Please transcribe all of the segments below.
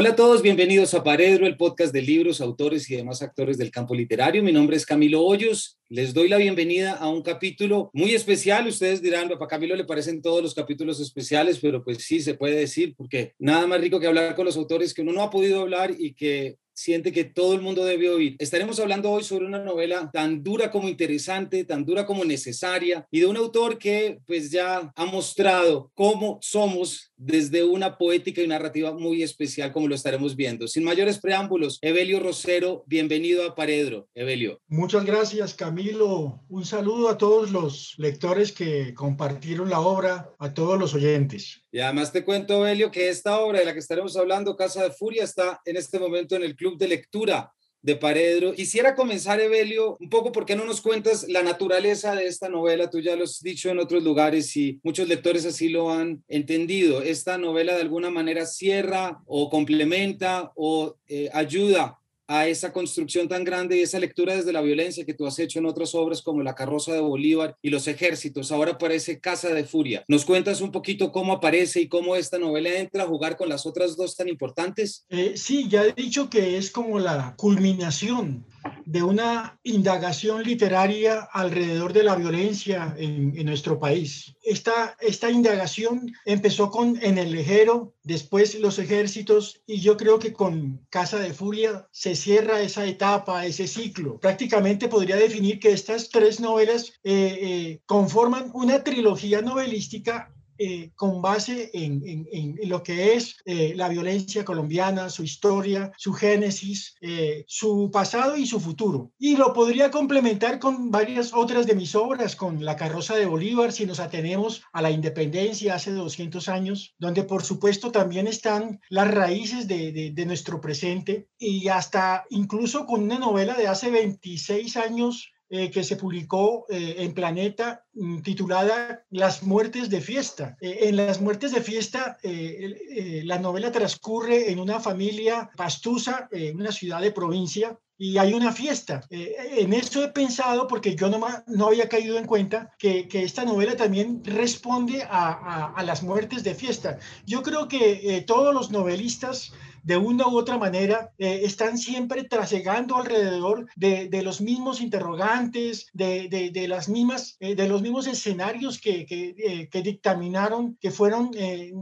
Hola a todos, bienvenidos a Paredro, el podcast de libros, autores y demás actores del campo literario. Mi nombre es Camilo Hoyos. Les doy la bienvenida a un capítulo muy especial. Ustedes dirán, para Camilo le parecen todos los capítulos especiales, pero pues sí se puede decir, porque nada más rico que hablar con los autores que uno no ha podido hablar y que siente que todo el mundo debe oír. Estaremos hablando hoy sobre una novela tan dura como interesante, tan dura como necesaria y de un autor que pues ya ha mostrado cómo somos desde una poética y narrativa muy especial como lo estaremos viendo. Sin mayores preámbulos, Evelio Rosero, bienvenido a Paredro. Evelio. Muchas gracias Camilo. Un saludo a todos los lectores que compartieron la obra, a todos los oyentes. Y además te cuento, Evelio, que esta obra de la que estaremos hablando, Casa de Furia, está en este momento en el Club de Lectura de Paredro. Quisiera comenzar, Evelio, un poco porque no nos cuentas la naturaleza de esta novela. Tú ya lo has dicho en otros lugares y muchos lectores así lo han entendido. Esta novela de alguna manera cierra o complementa o eh, ayuda a esa construcción tan grande y esa lectura desde la violencia que tú has hecho en otras obras como La carroza de Bolívar y Los ejércitos. Ahora aparece Casa de Furia. ¿Nos cuentas un poquito cómo aparece y cómo esta novela entra a jugar con las otras dos tan importantes? Eh, sí, ya he dicho que es como la culminación de una indagación literaria alrededor de la violencia en, nuestro país. Esta, esta indagación empezó con En el Lejero, después Los Ejércitos, y yo creo que con Casa de Furia se cierra esa etapa, ese ciclo. Prácticamente podría definir que estas tres novelas eh, eh, conforman una trilogía novelística eh, con base en, lo que es eh, la violencia colombiana, su historia, su génesis, eh, su pasado y su futuro. Y lo podría complementar con varias otras de mis obras, con La carroza de Bolívar, si nos atenemos a la independencia hace 200 años, donde por supuesto también están las raíces de, nuestro presente y hasta incluso con una novela de hace 26 años eh, que se publicó eh, en Planeta mm, titulada Las muertes de fiesta. Eh, en Las muertes de fiesta, la novela transcurre en una familia pastusa, en una ciudad de provincia, y hay una fiesta. en eso he pensado, porque yo no, no había caído en cuenta, que, que esta novela también responde a, a, a, las muertes de fiesta. Yo creo que todos los novelistas de una u otra manera eh, están siempre trasegando alrededor de, de los mismos interrogantes, de, de, de las mismas, eh, de los mismos escenarios que, que, eh, que dictaminaron, que fueron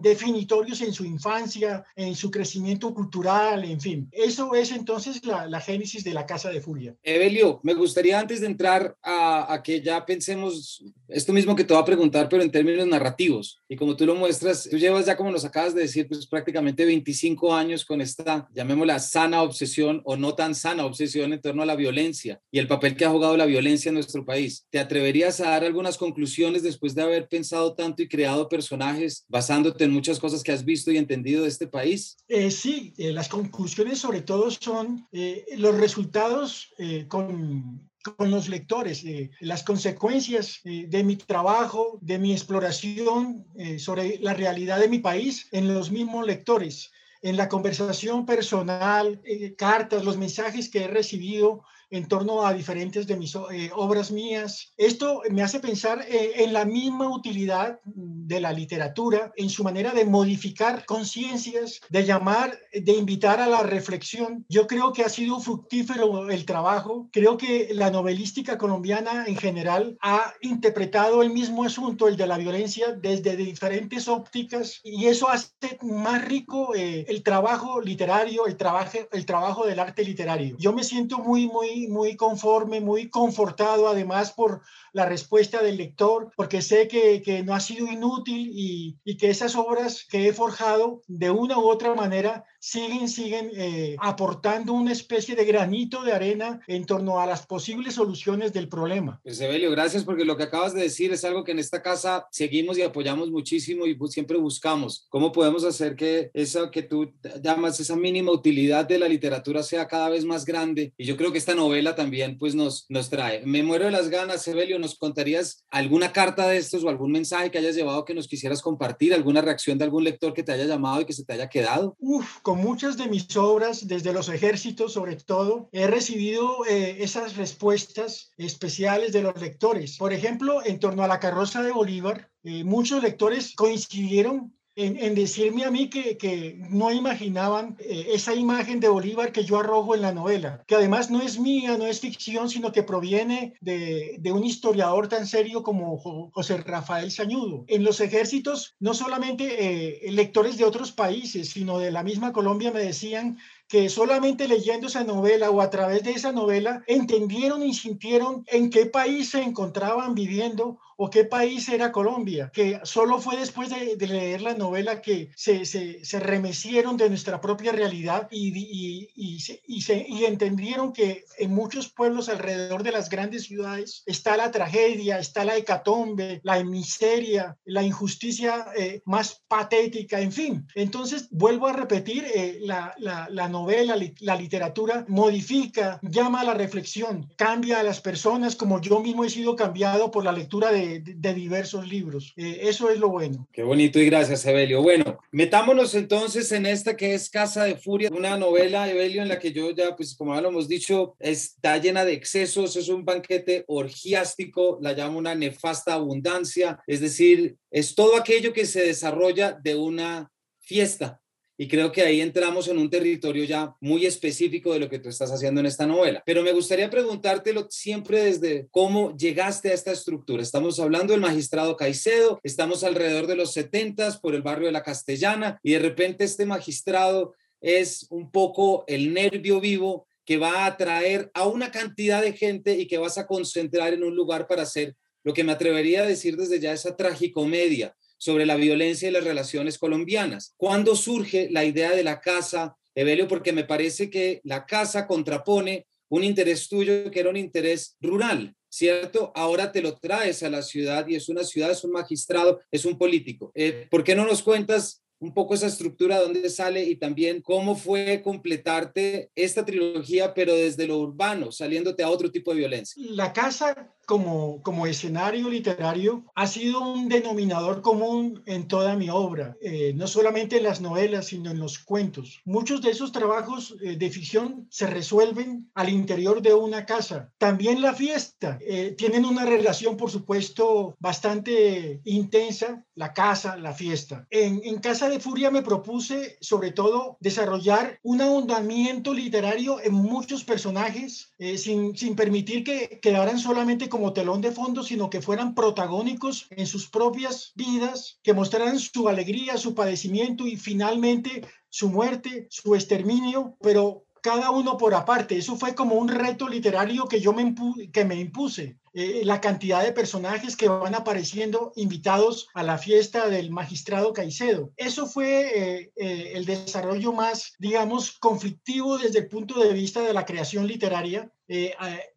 definitorios en su infancia, en su crecimiento cultural, en fin. Eso es entonces la, la génesis de la Casa de Furia. Evelio, me gustaría antes de entrar a, a que ya pensemos esto mismo que te voy a preguntar, pero en términos narrativos. Y como tú lo muestras, tú llevas ya, como nos acabas de decir, pues prácticamente 25 años con esta, llamémosla, sana obsesión o no tan sana obsesión en torno a la violencia y el papel que ha jugado la violencia en nuestro país. ¿Te atreverías a dar algunas conclusiones después de haber pensado tanto y creado personajes basándote en muchas cosas que has visto y entendido de este país? Eh, sí, eh, las conclusiones sobre todo son eh, los resultados con con los lectores, las consecuencias de mi trabajo, de mi exploración sobre la realidad de mi país en los mismos lectores, en la conversación personal, cartas, los mensajes que he recibido en torno a diferentes de mis eh, obras mías. Esto me hace pensar eh, en la misma utilidad de la literatura, en su manera de modificar conciencias, de llamar, de invitar a la reflexión. Yo creo que ha sido fructífero el trabajo. Creo que la novelística colombiana en general ha interpretado el mismo asunto, el de la violencia, desde diferentes ópticas y eso hace más rico eh, el trabajo literario, el trabajo, el trabajo del arte literario. Yo me siento muy, muy muy, conforme, muy confortado además por la respuesta del lector, porque sé que, que no ha sido inútil y, y, que esas obras que he forjado de una u otra manera siguen, siguen eh, aportando una especie de granito de arena en torno a las posibles soluciones del problema. Evelio, gracias porque lo que acabas de decir es algo que en esta casa seguimos y apoyamos muchísimo y siempre buscamos. ¿Cómo podemos hacer que eso que tú llamas esa mínima utilidad de la literatura sea cada vez más grande? Y yo creo que esta novela también pues nos, nos trae. Me muero de las ganas, Evelio, ¿nos contarías alguna carta de estos o algún mensaje que hayas llevado que nos quisieras compartir? ¿Alguna reacción de algún lector que te haya llamado y que se te haya quedado? Uf, con muchas de mis obras, desde los ejércitos sobre todo, he recibido eh, esas respuestas especiales de los lectores. Por ejemplo, en torno a la carroza de Bolívar, eh, muchos lectores coincidieron en, decirme a mí que, que no imaginaban eh, esa imagen de Bolívar que yo arrojo en la novela, que además no es mía, no es ficción, sino que proviene de, de un historiador tan serio como José Rafael Sañudo. En los ejércitos, no solamente eh, lectores de otros países, sino de la misma Colombia me decían que solamente leyendo esa novela o a través de esa novela entendieron y sintieron en qué país se encontraban viviendo o qué país era Colombia, que solo fue después de, leer la novela que se, se, remecieron de nuestra propia realidad y, y, y, y, se, y entendieron que en muchos pueblos alrededor de las grandes ciudades está la tragedia, está la hecatombe, la miseria, la injusticia eh, más patética, en fin. Entonces, vuelvo a repetir, eh, la, la, la novela, la literatura modifica, llama a la reflexión, cambia a las personas como yo mismo he sido cambiado por la lectura de diversos libros. Eh, eso es lo bueno. Qué bonito y gracias, Evelio. Bueno, metámonos entonces en esta que es Casa de Furia, una novela, Evelio, en la que yo ya, pues como ya lo hemos dicho, está llena de excesos, es un banquete orgiástico, la llamo una nefasta abundancia, es decir, es todo aquello que se desarrolla de una fiesta, y creo que ahí entramos en un territorio ya muy específico de lo que tú estás haciendo en esta novela. Pero me gustaría preguntártelo siempre desde cómo llegaste a esta estructura. Estamos hablando del magistrado Caicedo, estamos alrededor de los 70 por el barrio de la Castellana y de repente este magistrado es un poco el nervio vivo que va a atraer a una cantidad de gente y que vas a concentrar en un lugar para hacer lo que me atrevería a decir desde ya esa tragicomedia sobre la violencia y las relaciones colombianas. ¿Cuándo surge la idea de la casa, Evelio? Porque me parece que la casa contrapone un interés tuyo que era un interés rural, ¿cierto? Ahora te lo traes a la ciudad y es una ciudad, es un magistrado, es un político. Eh, ¿Por qué no nos cuentas un poco esa estructura, dónde sale y también cómo fue completarte esta trilogía, pero desde lo urbano, saliéndote a otro tipo de violencia? La casa como, como escenario literario ha sido un denominador común en toda mi obra, eh, no solamente en las novelas, sino en los cuentos. Muchos de esos trabajos eh, de ficción se resuelven al interior de una casa. También la fiesta. Eh, tienen una relación, por supuesto, bastante intensa, la casa, la fiesta. En, en Casa de Furia me propuse, sobre todo, desarrollar un ahondamiento literario en muchos personajes, sin, sin permitir que quedaran solamente como telón de fondo, sino que fueran protagónicos en sus propias vidas, que mostraran su alegría, su padecimiento y finalmente su muerte, su exterminio, pero cada uno por aparte. Eso fue como un reto literario que yo me, que me impuse. Eh, la cantidad de personajes que van apareciendo invitados a la fiesta del magistrado Caicedo. Eso fue eh, eh, el desarrollo más, digamos, conflictivo desde el punto de vista de la creación literaria.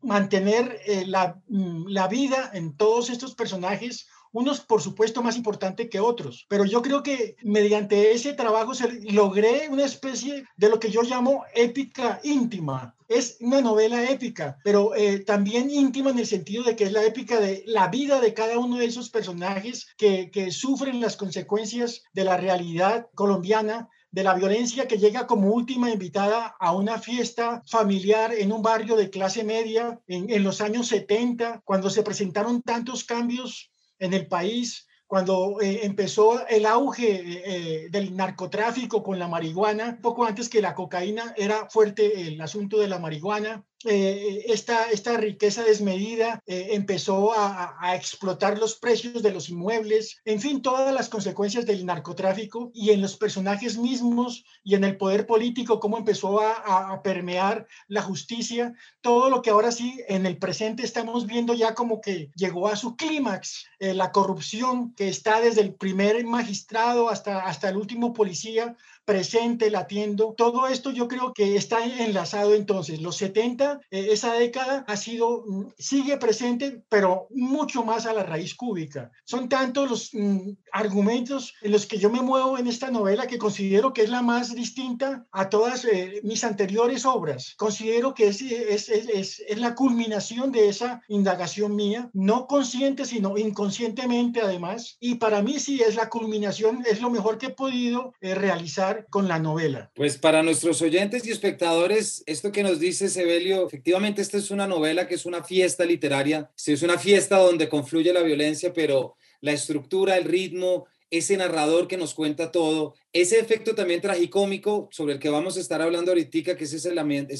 mantener la, mm, la vida en todos estos personajes unos por supuesto más importante que otros, pero yo creo que mediante ese trabajo se, logré una especie de lo que yo llamo épica íntima. Es una novela épica, pero eh, también íntima en el sentido de que es la épica de la vida de cada uno de esos personajes que, que sufren las consecuencias de la realidad colombiana de la violencia que llega como última invitada a una fiesta familiar en un barrio de clase media en, en, los años 70, cuando se presentaron tantos cambios en el país cuando eh, empezó el auge eh, del narcotráfico con la marihuana, poco antes que la cocaína era fuerte el asunto de la marihuana, eh, esta, esta riqueza desmedida eh, empezó a, explotar los precios de los inmuebles, en fin, todas las consecuencias del narcotráfico y en los personajes mismos y en el poder político, cómo empezó a, a permear la justicia, todo lo que ahora sí en el presente estamos viendo ya como que llegó a su clímax, eh, la corrupción que está desde el primer magistrado hasta, hasta el último policía, presente, latiendo. Todo esto yo creo que está enlazado entonces. Los 70, eh, esa década ha sido, mm, sigue presente, pero mucho más a la raíz cúbica. Son tantos los mm, argumentos en los que yo me muevo en esta novela que considero que es la más distinta a todas eh, mis anteriores obras. Considero que es, es, es, es, la culminación de esa indagación mía, no consciente, sino inconscientemente además. Y para mí sí es la culminación, es lo mejor que he podido eh, realizar con la novela? Pues para nuestros oyentes y espectadores, esto que nos dice Sebelio, efectivamente esta es una novela que es una fiesta literaria, es una fiesta donde confluye la violencia, pero la estructura, el ritmo, ese narrador que nos cuenta todo, ese efecto también tragicómico sobre el que vamos a estar hablando ahorita, que es esa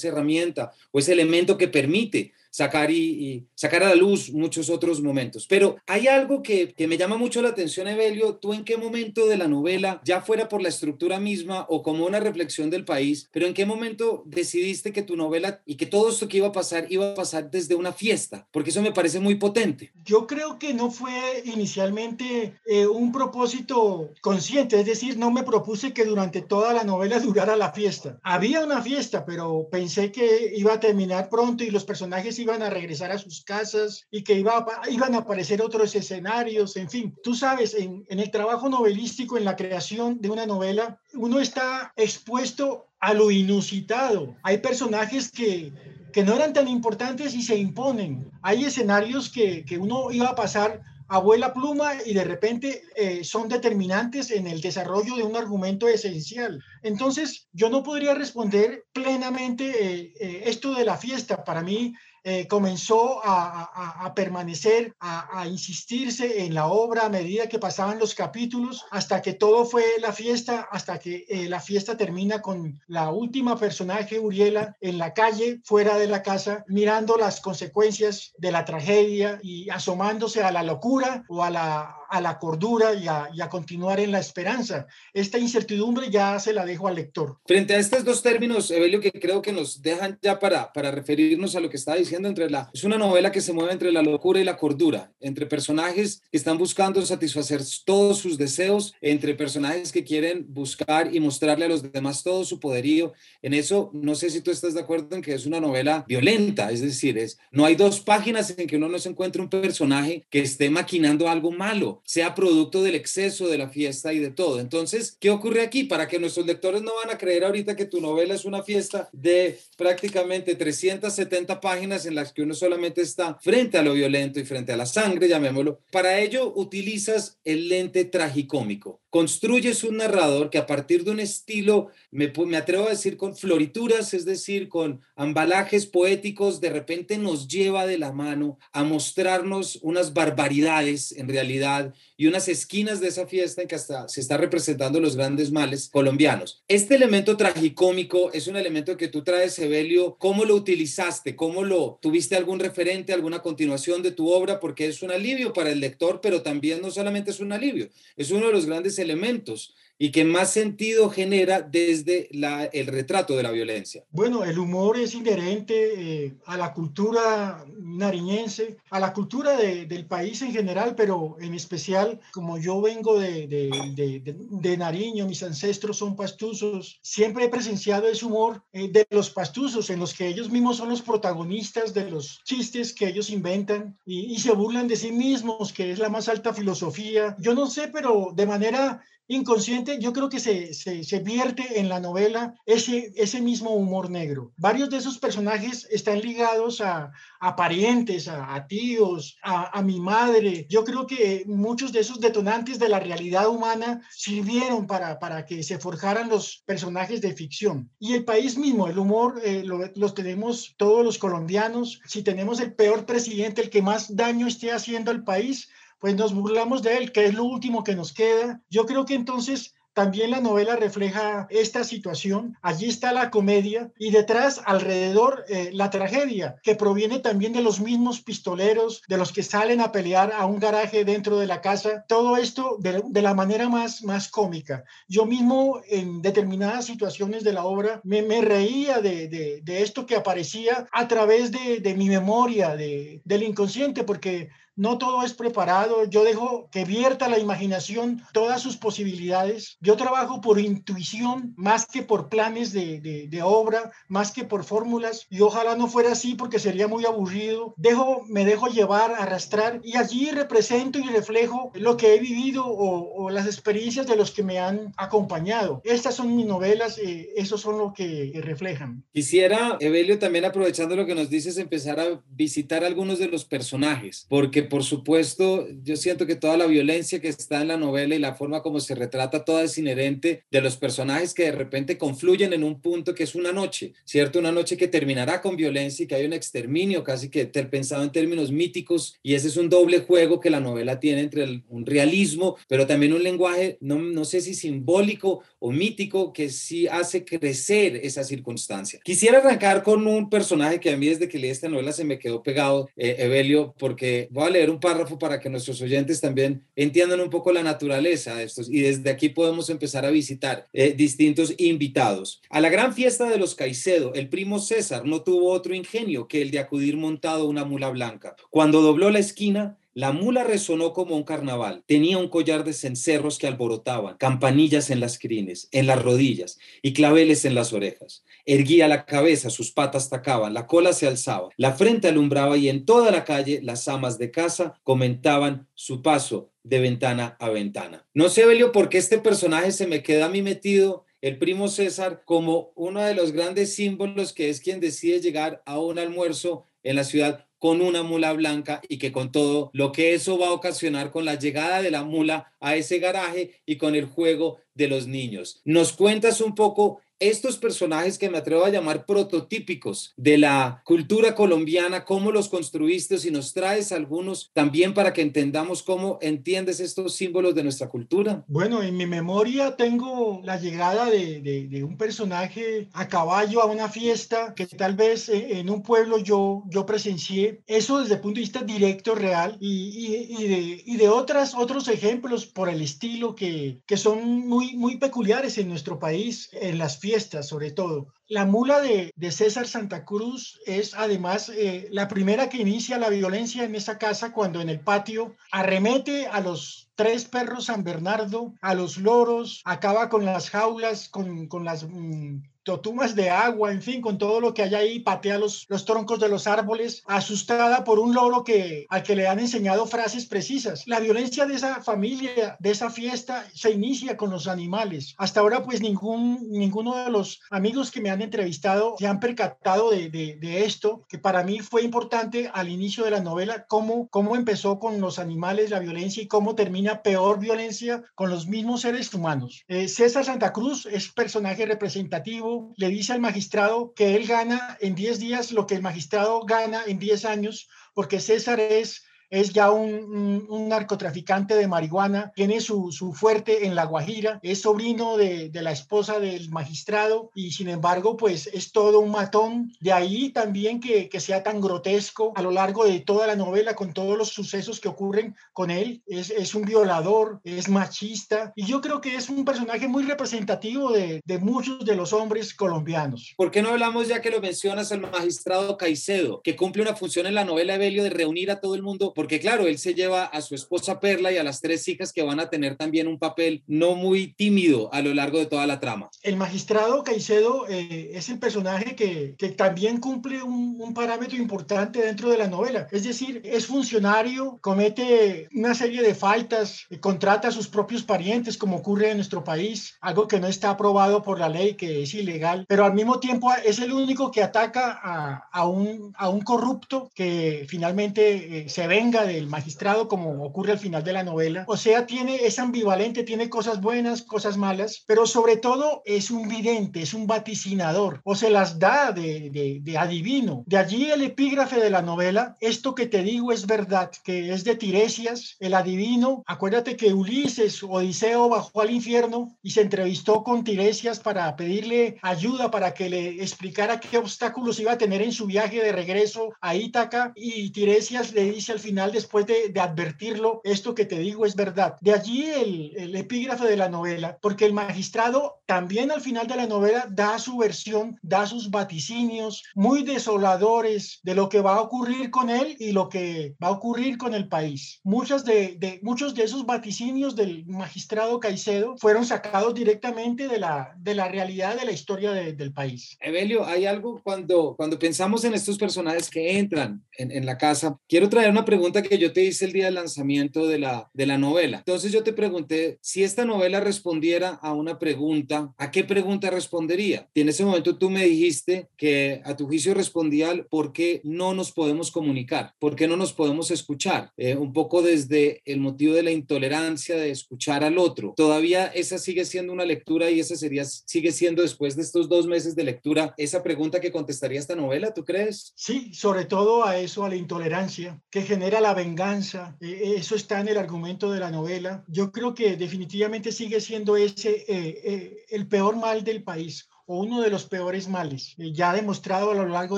herramienta o ese elemento que permite sacar y, sacar a la luz muchos otros momentos. Pero hay algo que, que, me llama mucho la atención, Evelio, tú en qué momento de la novela, ya fuera por la estructura misma o como una reflexión del país, pero en qué momento decidiste que tu novela y que todo esto que iba a pasar iba a pasar desde una fiesta, porque eso me parece muy potente. Yo creo que no fue inicialmente eh, un propósito consciente, es decir, no me propuse que durante toda la novela durara la fiesta. Había una fiesta, pero pensé que iba a terminar pronto y los personajes iban a regresar a sus casas y que iba iban a aparecer otros escenarios, en fin. Tú sabes, en, en el trabajo novelístico, en la creación de una novela, uno está expuesto a lo inusitado. Hay personajes que, que no eran tan importantes y se imponen. Hay escenarios que, que uno iba a pasar abuela pluma y de repente eh, son determinantes en el desarrollo de un argumento esencial. Entonces, yo no podría responder plenamente eh, eh, esto de la fiesta. Para mí, eh, comenzó a, permanecer, a, insistirse en la obra a medida que pasaban los capítulos, hasta que todo fue la fiesta, hasta que eh, la fiesta termina con la última personaje, Uriela, en la calle, fuera de la casa, mirando las consecuencias de la tragedia y asomándose a la locura o a la, a la cordura y a, y a, continuar en la esperanza. Esta incertidumbre ya se la dejo al lector. Frente a estos dos términos, Evelio, que creo que nos dejan ya para, para referirnos a lo que está diciendo, entre la, es una novela que se mueve entre la locura y la cordura, entre personajes que están buscando satisfacer todos sus deseos, entre personajes que quieren buscar y mostrarle a los demás todo su poderío. En eso, no sé si tú estás de acuerdo en que es una novela violenta, es decir, es, no hay dos páginas en que uno no se encuentre un personaje que esté maquinando algo malo sea producto del exceso de la fiesta y de todo. Entonces, ¿qué ocurre aquí? Para que nuestros lectores no van a creer ahorita que tu novela es una fiesta de prácticamente 370 páginas en las que uno solamente está frente a lo violento y frente a la sangre, llamémoslo. Para ello utilizas el lente tragicómico. Construyes un narrador que a partir de un estilo, me, me atrevo a decir, con florituras, es decir, con embalajes poéticos, de repente nos lleva de la mano a mostrarnos unas barbaridades en realidad y unas esquinas de esa fiesta en que hasta se está representando los grandes males colombianos. Este elemento tragicómico es un elemento que tú traes, Evelio. ¿Cómo lo utilizaste? ¿Cómo lo tuviste algún referente, alguna continuación de tu obra? Porque es un alivio para el lector, pero también no solamente es un alivio, es uno de los grandes elementos y que más sentido genera desde el retrato de la violencia? Bueno, el humor es inherente eh, a la cultura nariñense, a la cultura de, del país en general, pero en especial como yo vengo de, de, de, Nariño, mis ancestros son pastuzos, siempre he presenciado ese humor eh, de los pastuzos en los que ellos mismos son los protagonistas de los chistes que ellos inventan y se burlan de sí mismos, que es la más alta filosofía. Yo no sé, pero de manera inconsciente, yo creo que se, se, vierte en la novela ese, ese mismo humor negro. Varios de esos personajes están ligados a, a parientes, a, tíos, a, a, mi madre. Yo creo que muchos de esos detonantes de la realidad humana sirvieron para, para que se forjaran los personajes de ficción. Y el país mismo, el humor, eh, lo, los tenemos todos los colombianos. Si tenemos el peor presidente, el que más daño esté haciendo al país, pues nos burlamos de él, que es lo último que nos queda. Yo creo que entonces también la novela refleja esta situación. Allí está la comedia y detrás, alrededor, eh, la tragedia, que proviene también de los mismos pistoleros, de los que salen a pelear a un garaje dentro de la casa. Todo esto de, la manera más, más cómica. Yo mismo, en determinadas situaciones de la obra, me, reía de, de, esto que aparecía a través de, de mi memoria, del inconsciente, porque no todo es preparado, yo dejo que vierta la imaginación todas sus posibilidades, yo trabajo por intuición más que por planes de, obra, más que por fórmulas, y ojalá no fuera así porque sería muy aburrido, dejo, me dejo llevar, arrastrar, y allí represento y reflejo lo que he vivido o, las experiencias de los que me han acompañado. Estas son mis novelas, eh, esos son lo que reflejan. Quisiera, Evelio, también aprovechando lo que nos dices, empezar a visitar algunos de los personajes, porque por supuesto yo siento que toda la violencia que está en la novela y la forma como se retrata toda es inherente de los personajes que de repente confluyen en un punto que es una noche, ¿cierto? Una noche que terminará con violencia y que hay un exterminio casi que pensado en términos míticos y ese es un doble juego que la novela tiene entre un realismo, pero también un lenguaje, no, no sé si simbólico o mítico, que sí hace crecer esa circunstancia. Quisiera arrancar con un personaje que a mí desde que leí esta novela se me quedó pegado, eh, Evelio, porque voy a leer un párrafo para que nuestros oyentes también entiendan un poco la naturaleza de estos y desde aquí podemos empezar a visitar eh, distintos invitados. A la gran fiesta de los Caicedo, el primo César no tuvo otro ingenio que el de acudir montado una mula blanca. Cuando dobló la esquina, la mula resonó como un carnaval. Tenía un collar de cencerros que alborotaban, campanillas en las crines, en las rodillas y claveles en las orejas. Erguía la cabeza, sus patas tacaban, la cola se alzaba, la frente alumbraba y en toda la calle las amas de casa comentaban su paso de ventana a ventana. No sé, Belio, por qué este personaje se me queda a mí metido el primo César como uno de los grandes símbolos que es quien decide llegar a un almuerzo en la ciudad con una mula blanca y que con todo lo que eso va a ocasionar con la llegada de la mula a ese garaje y con el juego de los niños. ¿Nos cuentas un poco estos personajes que me atrevo a llamar prototípicos de la cultura colombiana, cómo los construiste y nos traes algunos también para que entendamos cómo entiendes estos símbolos de nuestra cultura. Bueno, en mi memoria tengo la llegada de, de, un personaje a caballo a una fiesta que tal vez eh, en un pueblo yo, yo presencié. Eso desde el punto de vista directo, real, y, y, de, y de otras, otros ejemplos por el estilo que, que son muy, muy peculiares en nuestro país, en las fiestas sobre todo. La mula de, César Santa Cruz es además eh, la primera que inicia la violencia en esa casa cuando en el patio arremete a los tres perros San Bernardo, a los loros, acaba con las jaulas, con, con las... Mm, totumas de agua, en fin, con todo lo que hay ahí, patea los, los troncos de los árboles, asustada por un loro que, al que le han enseñado frases precisas. La violencia de esa familia, de esa fiesta, se inicia con los animales. Hasta ahora, pues ningún, ninguno de los amigos que me han entrevistado se han percatado de, de, esto, que para mí fue importante al inicio de la novela, cómo, cómo empezó con los animales la violencia y cómo termina peor violencia con los mismos seres humanos. Eh, César Santa Cruz es personaje representativo le dice al magistrado que él gana en 10 días lo que el magistrado gana en 10 años, porque César es es ya un, narcotraficante de marihuana, tiene su, fuerte en La Guajira, es sobrino de, la esposa del magistrado y sin embargo pues es todo un matón. De ahí también que, sea tan grotesco a lo largo de toda la novela con todos los sucesos que ocurren con él. Es, un violador, es machista y yo creo que es un personaje muy representativo de, de muchos de los hombres colombianos. ¿Por qué no hablamos ya que lo mencionas al magistrado Caicedo, que cumple una función en la novela Evelio de reunir a todo el mundo porque claro, él se lleva a su esposa Perla y a las tres hijas que van a tener también un papel no muy tímido a lo largo de toda la trama. El magistrado Caicedo eh, es el personaje que, que también cumple un, un, parámetro importante dentro de la novela, es decir, es funcionario, comete una serie de faltas, eh, contrata a sus propios parientes, como ocurre en nuestro país, algo que no está aprobado por la ley, que es ilegal, pero al mismo tiempo es el único que ataca a, a, un, a un corrupto que finalmente eh, se del magistrado como ocurre al final de la novela. O sea, tiene, es ambivalente, tiene cosas buenas, cosas malas, pero sobre todo es un vidente, es un vaticinador o se las da de, de, de adivino. De allí el epígrafe de la novela, esto que te digo es verdad, que es de Tiresias, el adivino. Acuérdate que Ulises, Odiseo, bajó al infierno y se entrevistó con Tiresias para pedirle ayuda para que le explicara qué obstáculos iba a tener en su viaje de regreso a Ítaca y Tiresias le dice al final después de, advertirlo, esto que te digo es verdad. De allí el, el epígrafe de la novela, porque el magistrado también al final de la novela da su versión, da sus vaticinios muy desoladores de lo que va a ocurrir con él y lo que va a ocurrir con el país. Muchas de, de muchos de esos vaticinios del magistrado Caicedo fueron sacados directamente de la, de la realidad de la historia del país. Evelio, hay algo cuando, cuando pensamos en estos personajes que entran en, en la casa, quiero traer una pregunta pregunta que yo te hice el día del lanzamiento de la, de la novela. Entonces yo te pregunté si esta novela respondiera a una pregunta, ¿a qué pregunta respondería? Y en ese momento tú me dijiste que a tu juicio respondía al por qué no nos podemos comunicar, por qué no nos podemos escuchar, eh, un poco desde el motivo de la intolerancia de escuchar al otro. Todavía esa sigue siendo una lectura y esa sería, sigue siendo después de estos dos meses de lectura, esa pregunta que contestaría esta novela, ¿tú crees? Sí, sobre todo a eso, a la intolerancia que genera la venganza. Eh, eso está en el argumento de la novela. Yo creo que definitivamente sigue siendo ese eh, el peor mal del país o uno de los peores males, eh, ya demostrado a lo largo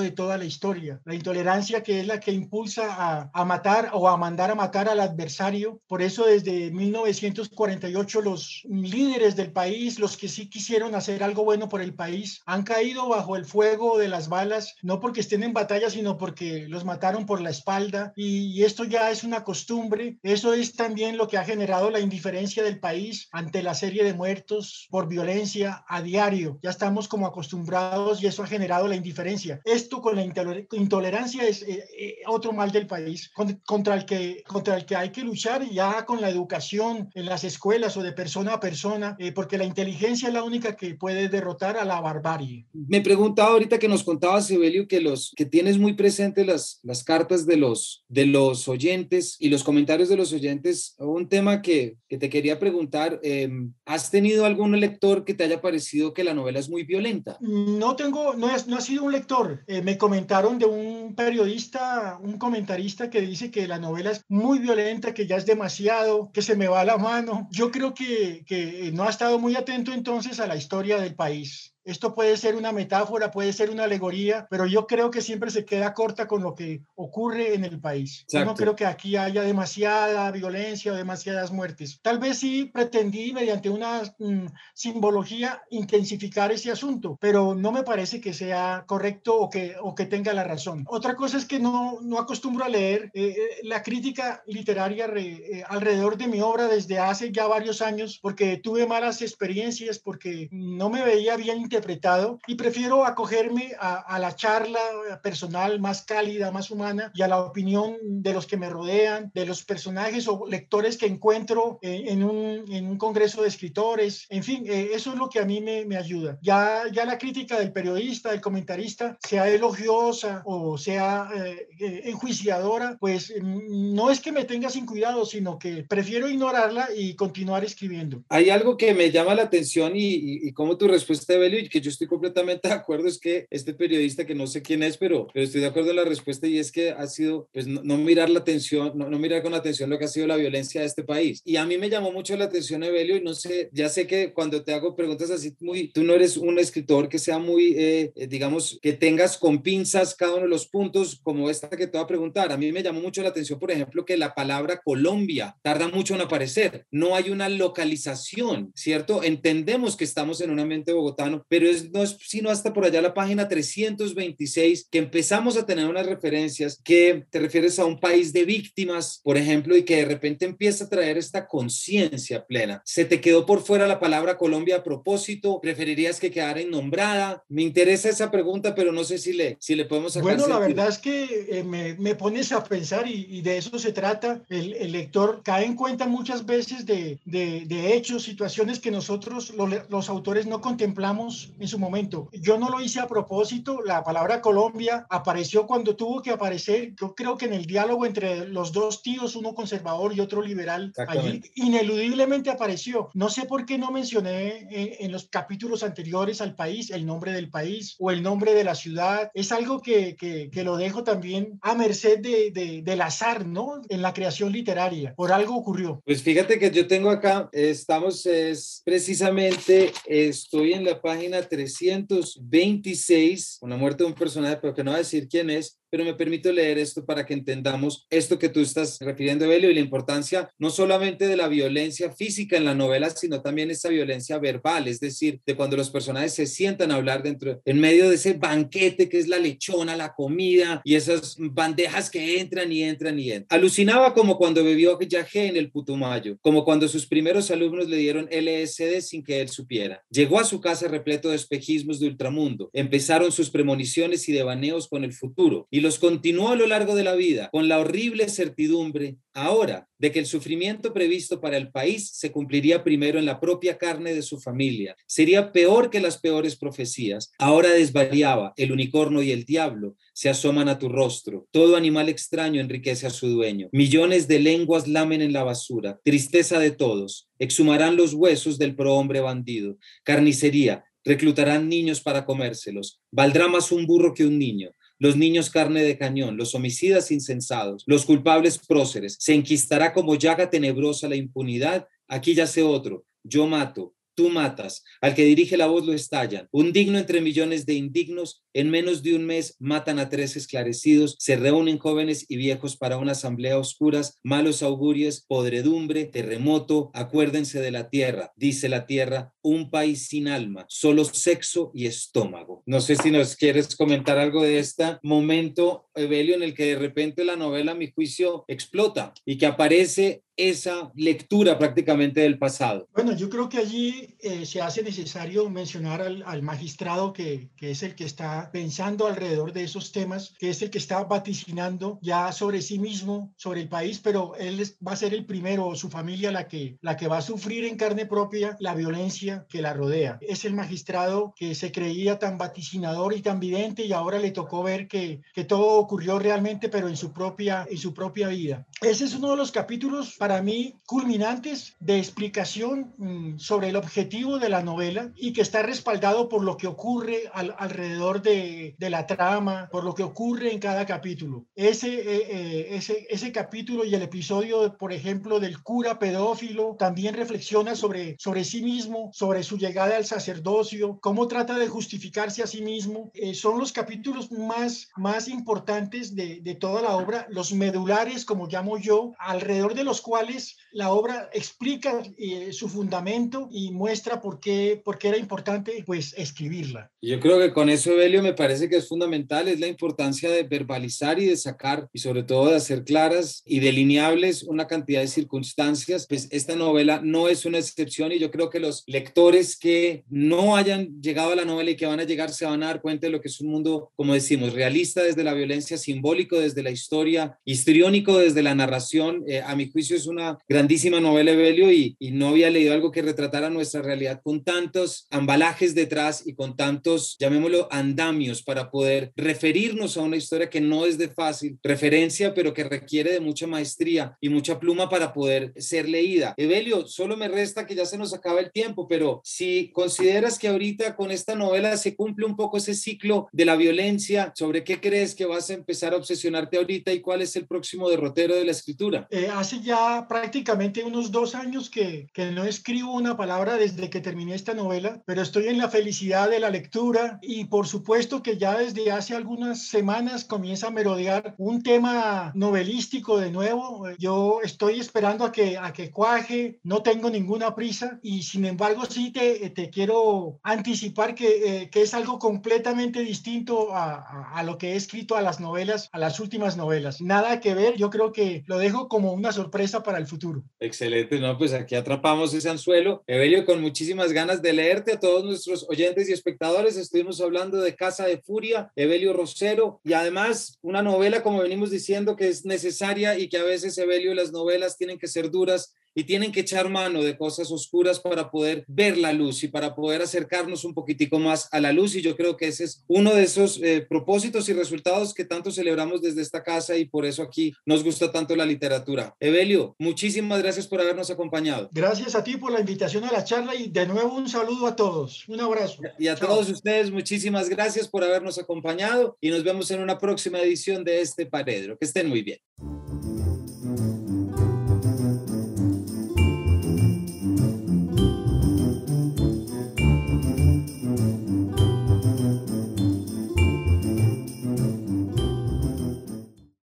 de toda la historia. La intolerancia que es la que impulsa a, a, matar o a mandar a matar al adversario. Por eso desde 1948 los líderes del país, los que sí quisieron hacer algo bueno por el país, han caído bajo el fuego de las balas, no porque estén en batalla, sino porque los mataron por la espalda. Y, y esto ya es una costumbre. Eso es también lo que ha generado la indiferencia del país ante la serie de muertos por violencia a diario. Ya estamos como acostumbrados y eso ha generado la indiferencia. Esto con la intolerancia es eh, eh, otro mal del país contra el, que, contra el que hay que luchar ya con la educación en las escuelas o de persona a persona, eh, porque la inteligencia es la única que puede derrotar a la barbarie. Me preguntaba ahorita que nos contaba Sibelio que, los, que tienes muy presentes las, las cartas de los, de los oyentes y los comentarios de los oyentes. Un tema que, que te quería preguntar, em, ¿has tenido algún lector que te haya parecido que la novela es muy violenta? No tengo, no, es, no ha sido un lector. Eh, me comentaron de un periodista, un comentarista que dice que la novela es muy violenta, que ya es demasiado, que se me va la mano. Yo creo que, que no ha estado muy atento entonces a la historia del país. Esto puede ser una metáfora, puede ser una alegoría, pero yo creo que siempre se queda corta con lo que ocurre en el país. Yo no creo que aquí haya demasiada violencia o demasiadas muertes. Tal vez sí pretendí mediante una mm, simbología intensificar ese asunto, pero no me parece que sea correcto o que, o que tenga la razón. Otra cosa es que no, no acostumbro a leer eh, eh, la crítica literaria eh, alrededor de mi obra desde hace ya varios años porque tuve malas experiencias, porque no me veía bien interpretado y prefiero acogerme a, la charla personal más cálida, más humana y a la opinión de los que me rodean, de los personajes o lectores que encuentro en, un, en un, congreso de escritores. En fin, eh, eso es lo que a mí me, me, ayuda. Ya, ya la crítica del periodista, del comentarista, sea elogiosa o sea eh, eh, enjuiciadora, pues mm, no es que me tenga sin cuidado, sino que prefiero ignorarla y continuar escribiendo. Hay algo que me llama la atención y, y, y como tu respuesta, Belio, que yo estoy completamente de acuerdo es que este periodista, que no sé quién es, pero, pero estoy de acuerdo en la respuesta y es que ha sido, pues, no, mirar la atención, no, no, mirar con atención lo que ha sido la violencia de este país. Y a mí me llamó mucho la atención, Evelio, y no sé, ya sé que cuando te hago preguntas así, muy, tú no eres un escritor que sea muy, eh, digamos, que tengas con pinzas cada uno de los puntos, como esta que te voy a preguntar. A mí me llamó mucho la atención, por ejemplo, que la palabra Colombia tarda mucho en aparecer. No hay una localización, ¿cierto? Entendemos que estamos en un ambiente bogotano, pero es, no es sino hasta por allá la página 326 que empezamos a tener unas referencias que te refieres a un país de víctimas, por ejemplo, y que de repente empieza a traer esta conciencia plena. ¿Se te quedó por fuera la palabra Colombia a propósito? ¿Preferirías que quedara innombrada? Me interesa esa pregunta, pero no sé si le, si le podemos sacar. Bueno, la verdad es que eh, me, me, pones a pensar y, y, de eso se trata. El, el, lector cae en cuenta muchas veces de, de, de hechos, situaciones que nosotros, los, los autores, no contemplamos en su momento. Yo no lo hice a propósito, la palabra Colombia apareció cuando tuvo que aparecer, yo creo que en el diálogo entre los dos tíos, uno conservador y otro liberal, allí ineludiblemente apareció. No sé por qué no mencioné eh, en los capítulos anteriores al país, el nombre del país o el nombre de la ciudad. Es algo que, que, que lo dejo también a merced de, de, del azar, ¿no? En la creación literaria. Por algo ocurrió. Pues fíjate que yo tengo acá, estamos es precisamente, estoy en la página 3 326, con la muerte de un personaje, pero que no va a decir quién es, pero me permito leer esto para que entendamos esto que tú estás refiriendo, Evelio, y la importancia no solamente de la violencia física en la novela, sino también esa violencia verbal, es decir, de cuando los personajes se sientan a hablar dentro, en medio de ese banquete que es la lechona, la comida y esas bandejas que entran y entran y entran. Alucinaba como cuando bebió yagé en el Putumayo, como cuando sus primeros alumnos le dieron LSD sin que él supiera. Llegó a su casa repleto de espejismos de ultramundo. Empezaron sus premoniciones y devaneos con el futuro y los continuó a lo largo de la vida con la horrible certidumbre ahora de que el sufrimiento previsto para el país se cumpliría primero en la propia carne de su familia. Sería peor que las peores profecías. Ahora desvariaba, el unicornio y el diablo se asoman a tu rostro. Todo animal extraño enriquece a su dueño. Millones de lenguas lamen en la basura. Tristeza de todos. Exhumarán los huesos del prohombre bandido. Carnicería. Reclutarán niños para comérselos. Valdrá más un burro que un niño los niños carne de cañón, los homicidas insensados, los culpables próceres. Se enquistará como llaga tenebrosa la impunidad. Aquí yace otro. Yo mato, Tú matas, al que dirige la voz lo estallan. Un digno entre millones de indignos, en menos de un mes matan a tres esclarecidos, se reúnen jóvenes y viejos para una asamblea oscuras, malos augurios, podredumbre, terremoto, acuérdense de la tierra, dice la tierra, un país sin alma, solo sexo y estómago. No sé si nos quieres comentar algo de este momento, Evelio, en el que de repente la novela, a mi juicio, explota y que aparece esa lectura prácticamente del pasado? Bueno, yo creo que allí eh, se hace necesario mencionar al, magistrado que, que, es el que está pensando alrededor de esos temas, que es el que está vaticinando ya sobre sí mismo, sobre el país, pero él va a ser el primero, o su familia, la que, la que va a sufrir en carne propia la violencia que la rodea. Es el magistrado que se creía tan vaticinador y tan vidente y ahora le tocó ver que, que todo ocurrió realmente, pero en su propia, en su propia vida. Ese es uno de los capítulos para mí culminantes de explicación mm, sobre el objetivo de la novela y que está respaldado por lo que ocurre alrededor de, la trama, por lo que ocurre en cada capítulo. Ese, eh, eh, ese, ese capítulo y el episodio, por ejemplo, del cura pedófilo, también reflexiona sobre, sobre sí mismo, sobre su llegada al sacerdocio, cómo trata de justificarse a sí mismo. Eh, son los capítulos más, más importantes de, de toda la obra, los medulares, como llamo yo, alrededor de los cuales cuales la obra explica eh, su fundamento y muestra por qué, por qué era importante pues escribirla. Yo creo que con eso, Evelio, me parece que es fundamental, es la importancia de verbalizar y de sacar y sobre todo de hacer claras y delineables una cantidad de circunstancias. Pues esta novela no es una excepción y yo creo que los lectores que no hayan llegado a la novela y que van a llegar se van a dar cuenta de lo que es un mundo, como decimos, realista desde la violencia, simbólico desde la historia, histriónico desde la narración. Eh, a mi juicio es una grandísima novela, Evelio, y, y no había leído algo que retratara nuestra realidad con tantos embalajes detrás y con tantos, llamémoslo, andamios para poder referirnos a una historia que no es de fácil referencia, pero que requiere de mucha maestría y mucha pluma para poder ser leída. Evelio, solo me resta que ya se nos acaba el tiempo, pero si consideras que ahorita con esta novela se cumple un poco ese ciclo de la violencia, ¿sobre qué crees que vas a empezar a obsesionarte ahorita y cuál es el próximo derrotero de la escritura? Eh, hace ya prácticamente unos dos años que, que no escribo una palabra desde que terminé esta novela, pero estoy en la felicidad de la lectura y por supuesto que ya desde hace algunas semanas comienza a merodear un tema novelístico de nuevo. Yo estoy esperando a que, a que cuaje, no tengo ninguna prisa y sin embargo sí te, te quiero anticipar que, eh, que es algo completamente distinto a, a, a lo que he escrito a las novelas, a las últimas novelas. Nada que ver, yo creo que lo dejo como una sorpresa para el futuro. Excelente, no, pues aquí atrapamos ese anzuelo. Evelio, con muchísimas ganas de leerte a todos nuestros oyentes y espectadores. Estuvimos hablando de Casa de Furia, Evelio Rosero, y además una novela, como venimos diciendo, que es necesaria y que a veces, Evelio, las novelas tienen que ser duras y tienen que echar mano de cosas oscuras para poder ver la luz y para poder acercarnos un poquitico más a la luz. Y yo creo que ese es uno de esos eh, propósitos y resultados que tanto celebramos desde esta casa y por eso aquí nos gusta tanto la literatura. Evelio, muchísimas gracias por habernos acompañado. Gracias a ti por la invitación a la charla y de nuevo un saludo a todos. Un abrazo. Y a todos ustedes, muchísimas gracias por habernos acompañado y nos vemos en una próxima edición de este Paredro. Que estén muy bien.